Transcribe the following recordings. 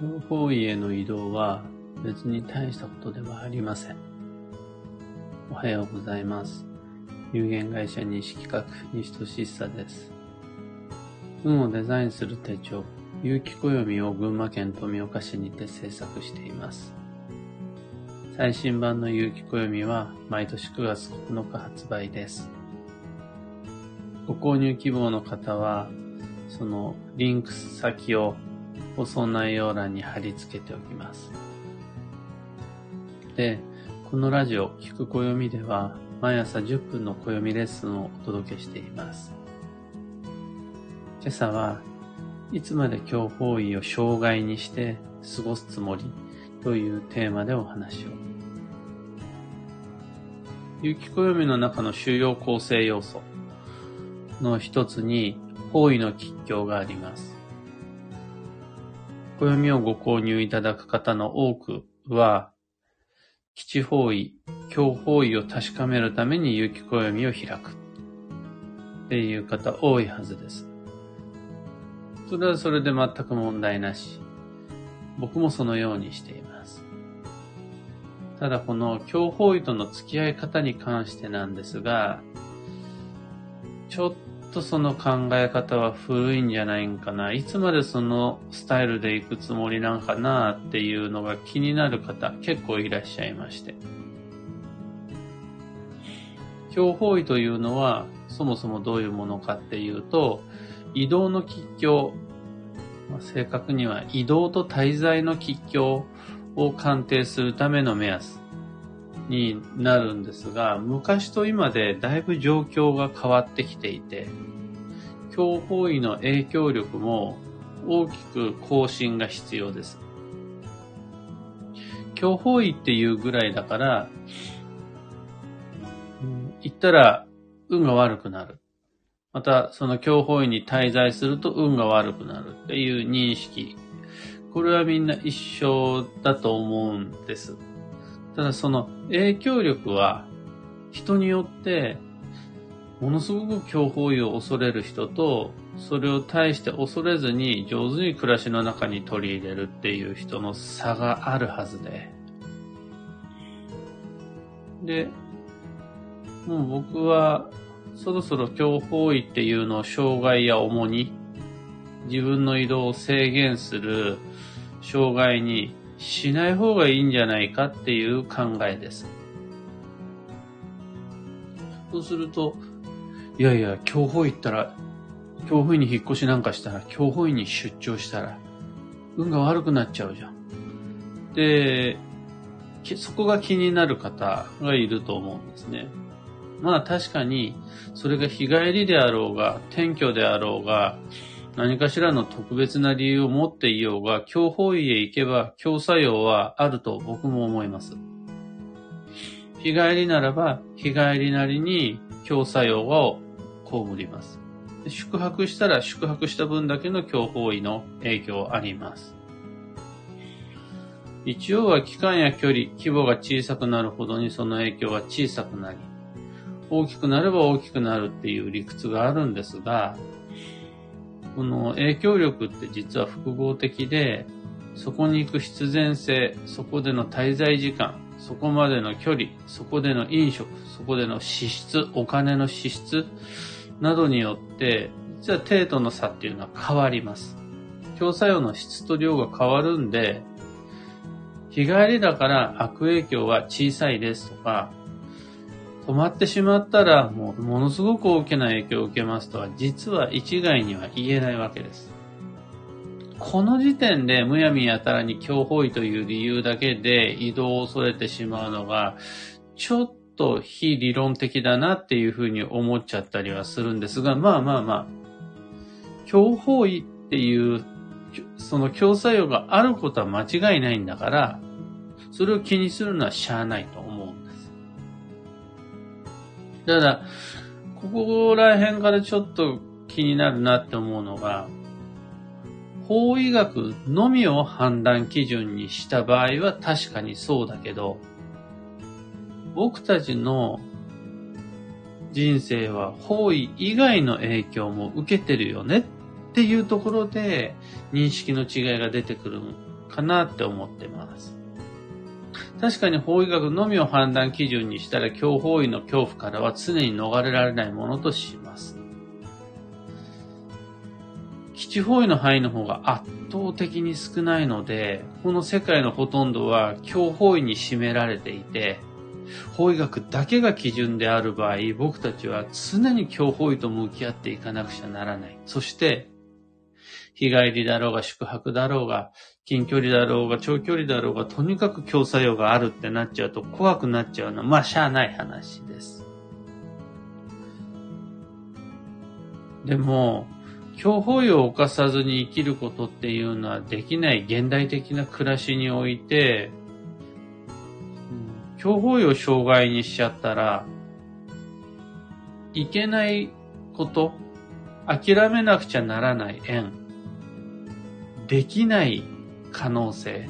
強方位への移動は別に大したことではありません。おはようございます。有限会社西企画西俊久です。運をデザインする手帳、有機暦を群馬県富岡市にて制作しています。最新版の有機暦は毎年9月9日発売です。ご購入希望の方は、そのリンク先を放送内容欄に貼り付けておきます。で、このラジオ、聞く暦では、毎朝10分の暦レッスンをお届けしています。今朝はいつまで今日方位を障害にして過ごすつもりというテーマでお話を。有機暦の中の主要構成要素の一つに方位の吉凶があります。暦をご購入いただく方の多くは、基地方位、強方位を確かめるために有機暦を開くっていう方多いはずです。それはそれで全く問題なし。僕もそのようにしています。ただこの強方位との付き合い方に関してなんですが、ちょっとその考え方は古いんじゃないんかな。いつまでそのスタイルで行くつもりなんかなっていうのが気になる方結構いらっしゃいまして。強方位というのはそもそもどういうものかっていうと、移動の吉凶、まあ、正確には移動と滞在の吉凶を鑑定するための目安になるんですが、昔と今でだいぶ状況が変わってきていて、強方位の影響力も大きく更新が必要です。強方位っていうぐらいだから、言ったら運が悪くなる。また、その強方位に滞在すると運が悪くなるっていう認識。これはみんな一緒だと思うんです。ただその影響力は人によってものすごく強風位を恐れる人とそれを対して恐れずに上手に暮らしの中に取り入れるっていう人の差があるはずで。で、もう僕はそろそろ強風位っていうのを障害や重荷、自分の移動を制限する障害にしない方がいいんじゃないかっていう考えです。そうすると、いやいや、強法行ったら、強法院に引っ越しなんかしたら、強法院に出張したら、運が悪くなっちゃうじゃん。で、そこが気になる方がいると思うんですね。まあ確かに、それが日帰りであろうが、転居であろうが、何かしらの特別な理由を持っていようが、強法医へ行けば強作用はあると僕も思います。日帰りならば、日帰りなりに強作用を被ります。宿泊したら宿泊した分だけの強法医の影響あります。一応は期間や距離、規模が小さくなるほどにその影響は小さくなり、大きくなれば大きくなるっていう理屈があるんですが、この影響力って実は複合的で、そこに行く必然性、そこでの滞在時間、そこまでの距離、そこでの飲食、そこでの支出、お金の支出などによって、実は程度の差っていうのは変わります。強作用の質と量が変わるんで、日帰りだから悪影響は小さいですとか、止まってしまったら、もう、ものすごく大きな影響を受けますとは、実は一概には言えないわけです。この時点でむやみやたらに強法医という理由だけで移動を恐れてしまうのが、ちょっと非理論的だなっていうふうに思っちゃったりはするんですが、まあまあまあ、強法医っていう、その強作用があることは間違いないんだから、それを気にするのはしゃあないと。ただ、ここら辺からちょっと気になるなって思うのが、法医学のみを判断基準にした場合は確かにそうだけど、僕たちの人生は法医以外の影響も受けてるよねっていうところで認識の違いが出てくるかなって思ってます。確かに法医学のみを判断基準にしたら、強法医の恐怖からは常に逃れられないものとします。基地方位の範囲の方が圧倒的に少ないので、この世界のほとんどは強方位に占められていて、法医学だけが基準である場合、僕たちは常に強法医と向き合っていかなくちゃならない。そして、日帰りだろうが宿泊だろうが、近距離だろうが長距離だろうが、とにかく強作用があるってなっちゃうと怖くなっちゃうのは、まあ、しゃあない話です。でも、強法医を犯さずに生きることっていうのはできない現代的な暮らしにおいて、強法医を障害にしちゃったら、いけないこと、諦めなくちゃならない縁、できない可能性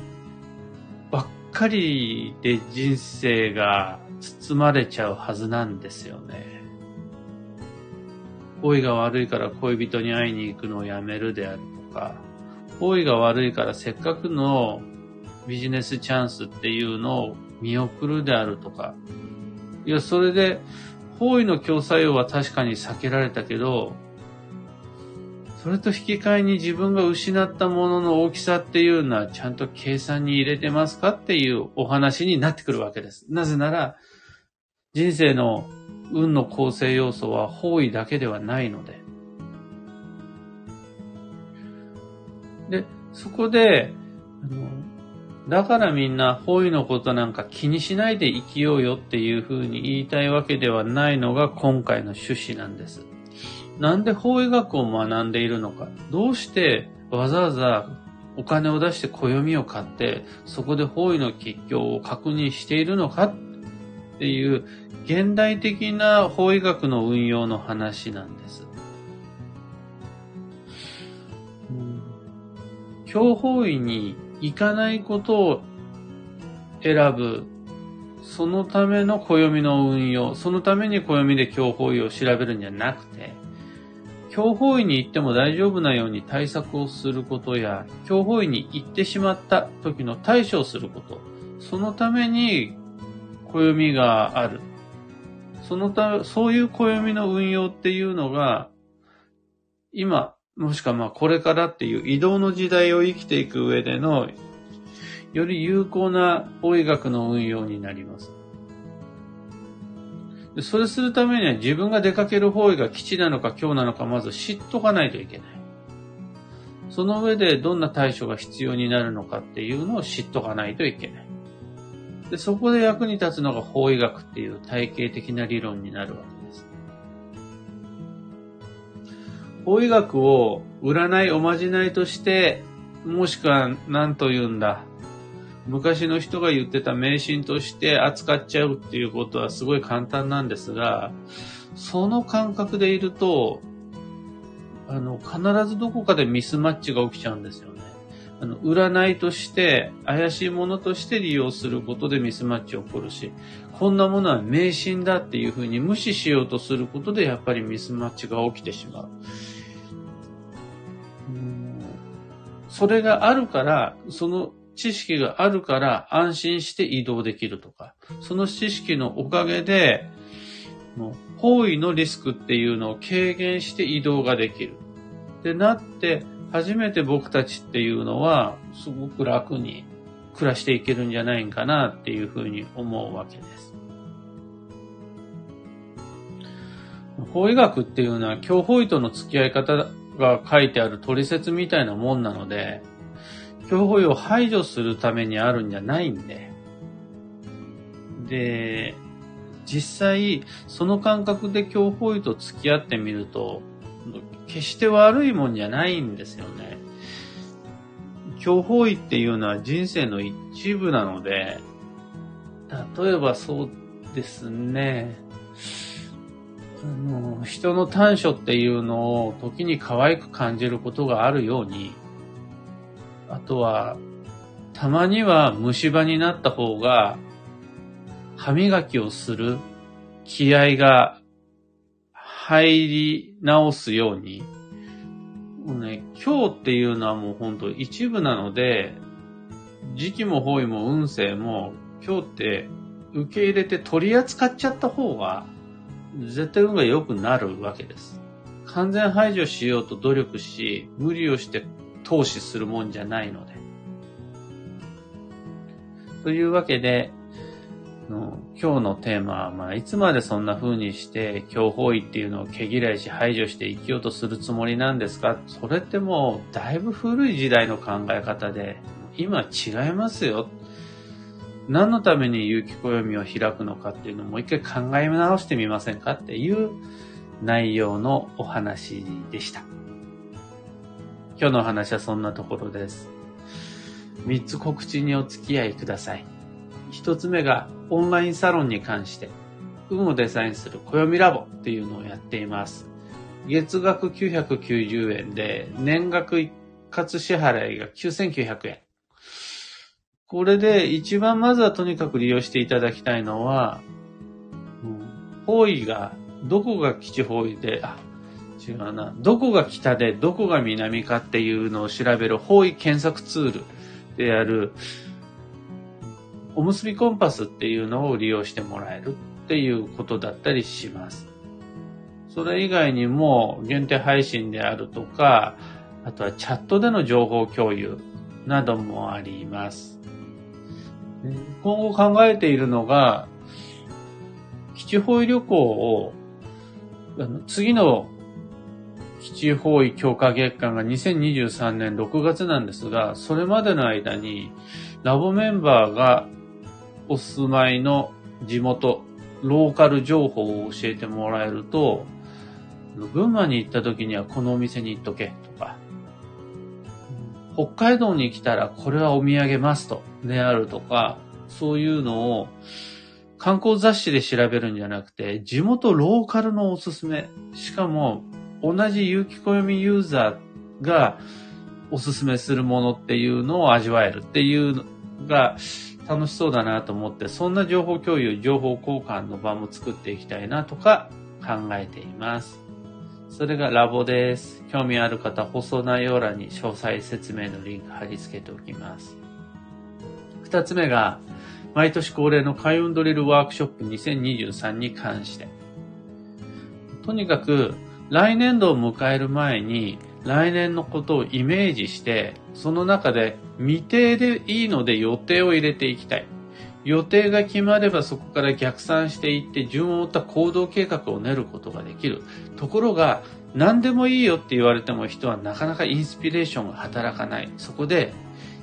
ばっかりで人生が包まれちゃうはずなんですよね。行為が悪いから恋人に会いに行くのをやめるであるとか、行為が悪いからせっかくのビジネスチャンスっていうのを見送るであるとか。いや、それで、方位の強作用は確かに避けられたけど、それと引き換えに自分が失ったものの大きさっていうのはちゃんと計算に入れてますかっていうお話になってくるわけです。なぜなら、人生の運の構成要素は方位だけではないので。で、そこで、あのだからみんな方位のことなんか気にしないで生きようよっていうふうに言いたいわけではないのが今回の趣旨なんです。なんで法医学を学んでいるのかどうしてわざわざお金を出して暦を買って、そこで方位の吉凶を確認しているのかっていう現代的な法医学の運用の話なんです。教法医に行かないことを選ぶ、そのための暦の運用、そのために暦で教法医を調べるんじゃなくて、教法医に行っても大丈夫なように対策をすることや、教法医に行ってしまった時の対処をすること、そのために暦がある。そのため、そういう暦の運用っていうのが、今、もしくはまあこれからっていう移動の時代を生きていく上での、より有効な法医学の運用になります。でそれするためには自分が出かける方位が基地なのか今日なのかまず知っとかないといけない。その上でどんな対処が必要になるのかっていうのを知っとかないといけない。で、そこで役に立つのが法医学っていう体系的な理論になるわけです。法医学を占いおまじないとして、もしくは何と言うんだ、昔の人が言ってた迷信として扱っちゃうっていうことはすごい簡単なんですが、その感覚でいると、あの、必ずどこかでミスマッチが起きちゃうんですよね。あの、占いとして、怪しいものとして利用することでミスマッチ起こるし、こんなものは迷信だっていうふうに無視しようとすることで、やっぱりミスマッチが起きてしまう。それがあるから、その知識があるから安心して移動できるとか、その知識のおかげで、方位のリスクっていうのを軽減して移動ができる。ってなって、初めて僕たちっていうのは、すごく楽に暮らしていけるんじゃないかなっていうふうに思うわけです。法医学っていうのは、教法医との付き合い方が書いてある取説みたいなもんなので、教法医を排除するためにあるんじゃないんで、で、実際、その感覚で教法医と付き合ってみると、決して悪いもんじゃないんですよね。教法医っていうのは人生の一部なので、例えばそうですね、あの、人の短所っていうのを時に可愛く感じることがあるように、あとは、たまには虫歯になった方が、歯磨きをする気合が入り直すように、もうね、今日っていうのはもう本当一部なので、時期も方位も運勢も今日って受け入れて取り扱っちゃった方が絶対運が良くなるわけです。完全排除しようと努力し、無理をして投資するもんじゃないので。というわけで、の今日のテーマは、まあ、いつまでそんな風にして、強法医っていうのを毛嫌いし排除して生きようとするつもりなんですか？それってもう、だいぶ古い時代の考え方で、今違いますよ。何のために有機暦を開くのかっていうのをもう一回考え直してみませんか？っていう内容のお話でした。今日の話はそんなところです。三つ告知にお付き合いください。一つ目がオンラインサロンに関して、運をデザインする暦ラボっていうのをやっています。月額990円で、年額一括支払いが9900円。これで一番まずはとにかく利用していただきたいのは、方位が、どこが基地方位で、あ、違うな、どこが北でどこが南かっていうのを調べる方位検索ツールである、おむすびコンパスっていうのを利用してもらえるっていうことだったりします。それ以外にも限定配信であるとか、あとはチャットでの情報共有などもあります。今後考えているのが、基地方位旅行を、次の基地方位強化月間が2023年6月なんですが、それまでの間に、ラボメンバーがお住まいの地元、ローカル情報を教えてもらえると、群馬に行った時にはこのお店に行っとけとか、北海道に来たらこれはお土産マストであるとか、そういうのを観光雑誌で調べるんじゃなくて、地元ローカルのおすすめ。しかも、同じ有機暦ユーザーがおすすめするものっていうのを味わえるっていうのが楽しそうだなと思って、そんな情報共有、情報交換の場も作っていきたいなとか考えています。それがラボです。興味ある方、放送内容欄に詳細説明のリンク貼り付けておきます。二つ目が、毎年恒例の開運ドリルワークショップ2023に関して。とにかく、来年度を迎える前に、来年のことをイメージして、その中で未定でいいので予定を入れていきたい。予定が決まればそこから逆算していって順を追った行動計画を練ることができる。ところが、何でもいいよって言われても人はなかなかインスピレーションが働かない。そこで、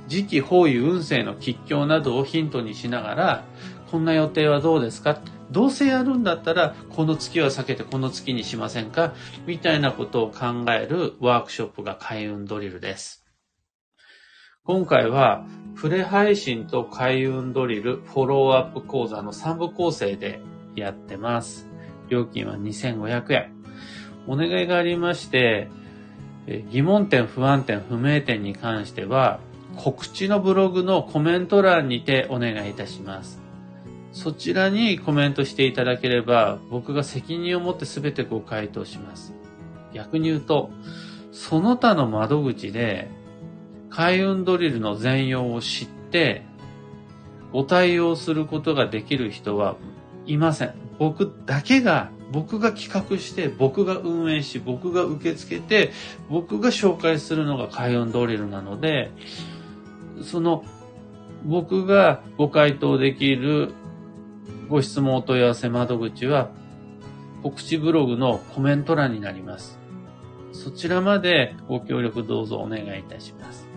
時期、方位、運勢の吉凶などをヒントにしながら、こんな予定はどうですか？どうせやるんだったら、この月は避けてこの月にしませんか？みたいなことを考えるワークショップが開運ドリルです。今回は、プレ配信と開運ドリルフォローアップ講座の3部構成でやってます。料金は2500円。お願いがありまして、疑問点、不安点、不明点に関しては、告知のブログのコメント欄にてお願いいたします。そちらにコメントしていただければ、僕が責任を持って全てご回答します。逆に言うと、その他の窓口で開運ドリルの全容を知って、ご対応することができる人はいません。僕だけが、僕が企画して、僕が運営し、僕が受け付けて、僕が紹介するのが開運ドリルなので、その、僕がご回答できるご質問お問い合わせ窓口は、告知ブログのコメント欄になります。そちらまでご協力どうぞお願いいたします。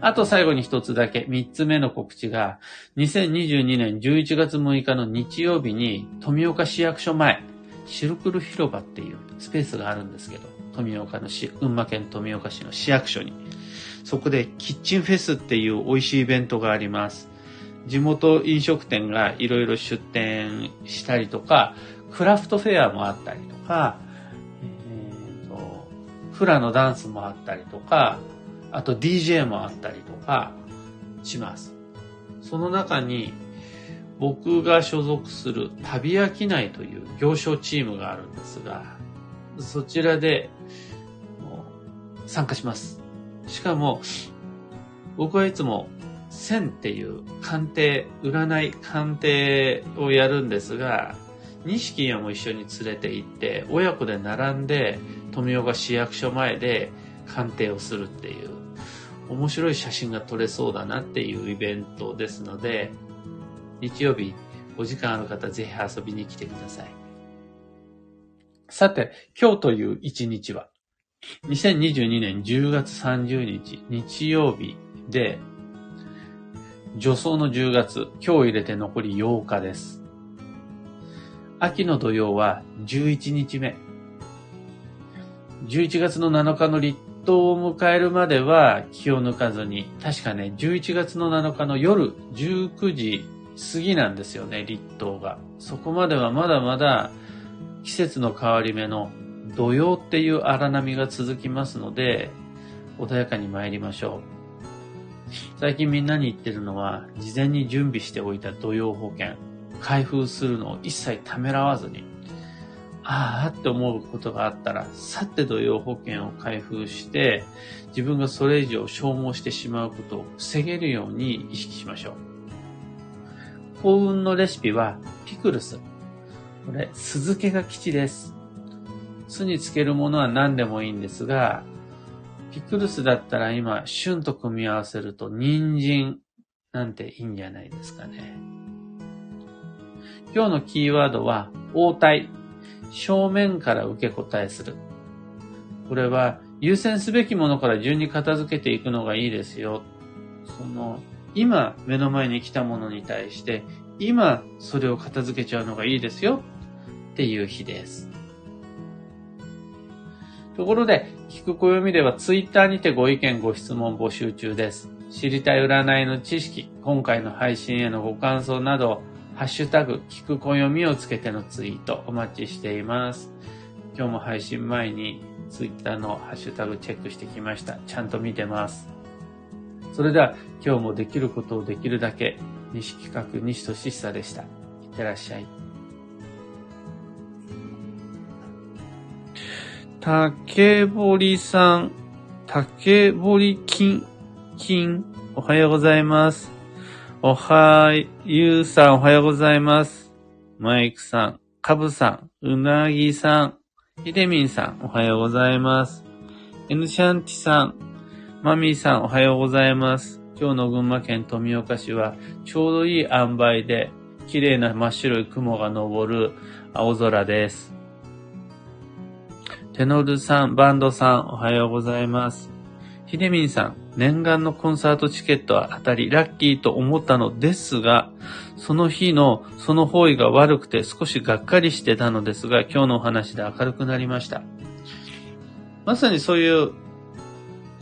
あと最後に一つだけ、三つ目の告知が、2022年11月6日の日曜日に、富岡市役所前、シルクル広場っていうスペースがあるんですけど、富岡の市、群馬県富岡市の市役所に。そこでキッチンフェスっていう美味しいイベントがあります。地元飲食店がいろいろ出店したりとか、クラフトフェアもあったりとか、えーとフラのダンスもあったりとか、あと DJ もあったりとかします。その中に僕が所属する旅商いという行商チームがあるんですが、そちらで参加します。しかも、僕はいつも線っていう鑑定、占い鑑定をやるんですが、錦屋も一緒に連れて行って、親子で並んで、富岡市役所前で鑑定をするっていう、面白い写真が撮れそうだなっていうイベントですので、日曜日お時間ある方ぜひ遊びに来てください。さて、今日という一日は、2022年10月30日日曜日で、助走の10月、今日入れて残り8日です。秋の土曜は11日目。11月の7日の立冬を迎えるまでは気を抜かずに、確かね、11月の7日の夜19時過ぎなんですよね、立冬が。そこまではまだまだ季節の変わり目の土曜っていう荒波が続きますので、穏やかに参りましょう。最近みんなに言ってるのは、事前に準備しておいた土曜保険、開封するのを一切ためらわずに、ああって思うことがあったら、さって土曜保険を開封して、自分がそれ以上消耗してしまうことを防げるように意識しましょう。幸運のレシピは、ピクルス。これ、酢漬けが吉です。酢につけるものは何でもいいんですが、ピクルスだったら今、旬と組み合わせると、人参なんていいんじゃないですかね。今日のキーワードは、応対。正面から受け答えする。これは、優先すべきものから順に片付けていくのがいいですよ。その、今目の前に来たものに対して、今それを片付けちゃうのがいいですよっていう日です。ところで、聞く暦ではツイッターにてご意見ご質問募集中です。知りたい占いの知識、今回の配信へのご感想など、ハッシュタグ、聞く暦をつけてのツイートお待ちしています。今日も配信前にツイッターのハッシュタグチェックしてきました。ちゃんと見てます。それでは今日もできることをできるだけ、西企画西俊久でした。いってらっしゃい。竹堀さん、竹堀金、金、おはようございます。おは、ゆうさんおはようございます。マイクさん、かぶさん、うなぎさん、ひでみんさんおはようございます。エヌシャンティさん、マミーさんおはようございます。今日の群馬県富岡市はちょうどいい塩梅で綺麗な真っ白い雲が昇る青空です。テノルさん、バンドさん、おはようございます。ヒデミンさん、念願のコンサートチケットは当たり、ラッキーと思ったのですが、その日のその方位が悪くて少しがっかりしてたのですが、今日のお話で明るくなりました。まさにそういう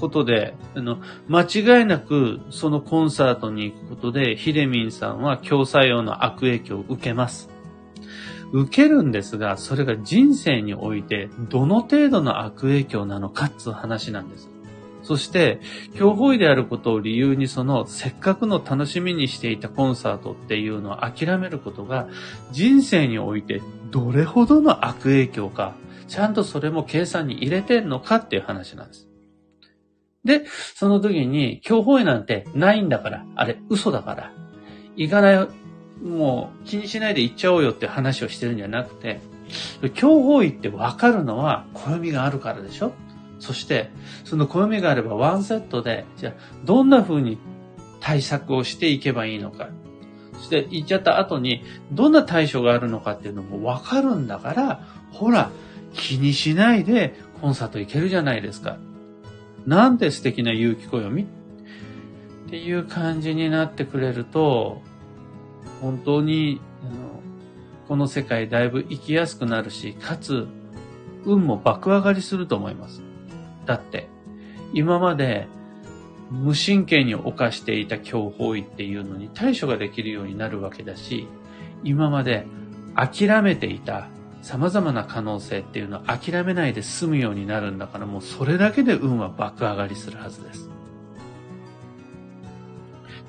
ことで、あの、間違いなくそのコンサートに行くことで、ヒデミンさんは強作用の悪影響を受けます。受けるんですが、それが人生においてどの程度の悪影響なのかっつう話なんです。そして、教法医であることを理由にそのせっかくの楽しみにしていたコンサートっていうのを諦めることが人生においてどれほどの悪影響か、ちゃんとそれも計算に入れてんのかっていう話なんです。で、その時に、教法医なんてないんだから、あれ嘘だから、行かないもう気にしないで行っちゃおうよって話をしてるんじゃなくて、強法医って分かるのは暦があるからでしょ？そして、その暦があればワンセットで、じゃあ、どんな風に対策をしていけばいいのか。そして行っちゃった後に、どんな対処があるのかっていうのも分かるんだから、ほら、気にしないでコンサート行けるじゃないですか。なんて素敵な勇気暦っていう感じになってくれると、本当に、あの、この世界だいぶ生きやすくなるし、かつ、運も爆上がりすると思います。だって、今まで無神経に犯していた強法医っていうのに対処ができるようになるわけだし、今まで諦めていた様々な可能性っていうのを諦めないで済むようになるんだからもうそれだけで運は爆上がりするはずです。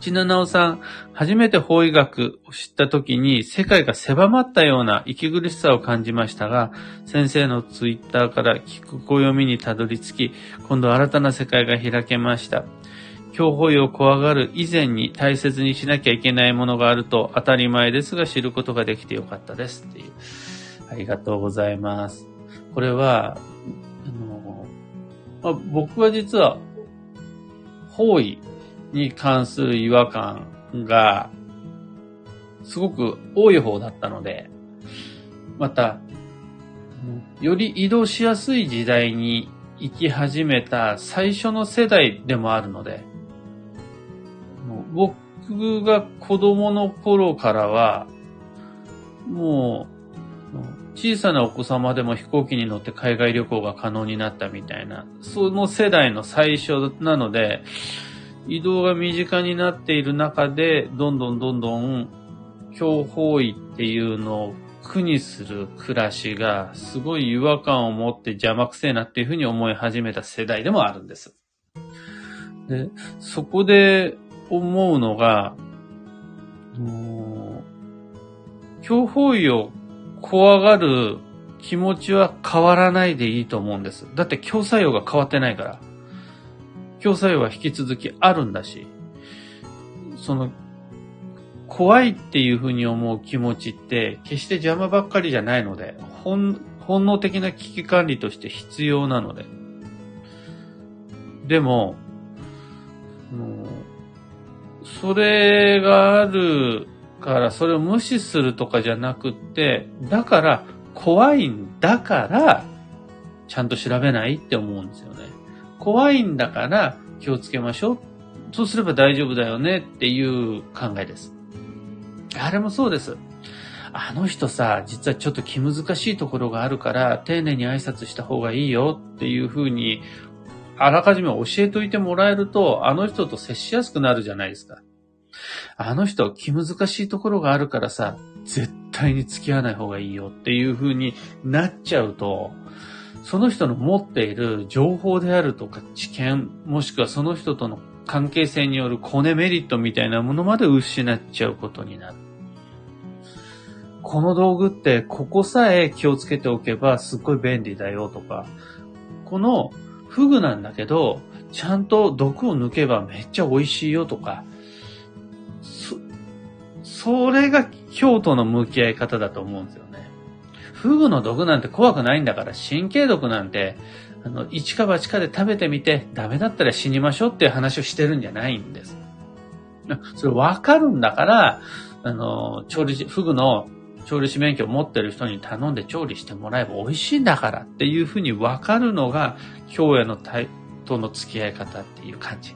ちななおさん、初めて法医学を知った時に世界が狭まったような息苦しさを感じましたが、先生のツイッターから聞く暦にたどり着き、今度新たな世界が開けました。強法医を怖がる以前に大切にしなきゃいけないものがあると当たり前ですが知ることができてよかったですっていう。ありがとうございます。これは、あのまあ、僕は実は方位に関する違和感がすごく多い方だったので、また、より移動しやすい時代に生き始めた最初の世代でもあるので、僕が子供の頃からは、もう、小さなお子様でも飛行機に乗って海外旅行が可能になったみたいな、その世代の最初なので、移動が身近になっている中で、どんどんどんどん、強方位っていうのを苦にする暮らしが、すごい違和感を持って邪魔くせえなっていうふうに思い始めた世代でもあるんです。で、そこで思うのが、強方位を怖がる気持ちは変わらないでいいと思うんです。だって強作用が変わってないから。強作用は引き続きあるんだし、その、怖いっていうふうに思う気持ちって、決して邪魔ばっかりじゃないので、本、本能的な危機管理として必要なので。でも、それがあるから、それを無視するとかじゃなくって、だから、怖いんだから、ちゃんと調べないって思うんですよね。怖いんだから気をつけましょう。そうすれば大丈夫だよねっていう考えです。あれもそうです。あの人さ、実はちょっと気難しいところがあるから、丁寧に挨拶した方がいいよっていうふうに、あらかじめ教えといてもらえると、あの人と接しやすくなるじゃないですか。あの人気難しいところがあるからさ、絶対に付き合わない方がいいよっていうふうになっちゃうと、その人の持っている情報であるとか知見、もしくはその人との関係性によるコネメリットみたいなものまで失っちゃうことになる。この道具ってここさえ気をつけておけばすっごい便利だよとか、このフグなんだけど、ちゃんと毒を抜けばめっちゃ美味しいよとか、そ、それが京都の向き合い方だと思うんですよ。フグの毒なんて怖くないんだから、神経毒なんて、あの、一か八かで食べてみて、ダメだったら死にましょうっていう話をしてるんじゃないんです。それわかるんだから、あの、調理師、フグの調理師免許を持ってる人に頼んで調理してもらえば美味しいんだからっていうふうにわかるのが、今日への対との付き合い方っていう感じ。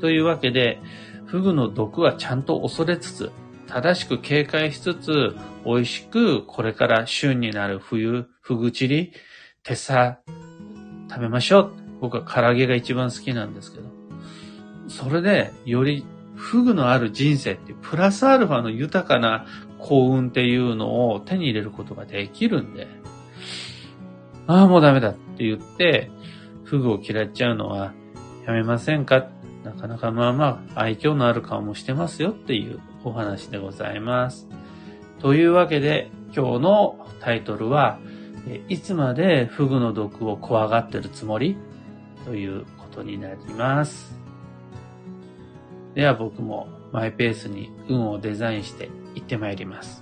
というわけで、フグの毒はちゃんと恐れつつ、正しく警戒しつつ、美味しくこれから旬になる冬、ふぐちり、手さ、食べましょう。僕は唐揚げが一番好きなんですけど。それで、よりフグのある人生っていう、プラスアルファの豊かな幸運っていうのを手に入れることができるんで、ああ、もうダメだって言って、フグを嫌っちゃうのはやめませんか？なかなかまあまあ愛嬌のある顔もしてますよっていうお話でございます。というわけで今日のタイトルは、いつまでフグの毒を怖がってるつもり？ということになります。では僕もマイペースに運をデザインして行ってまいります。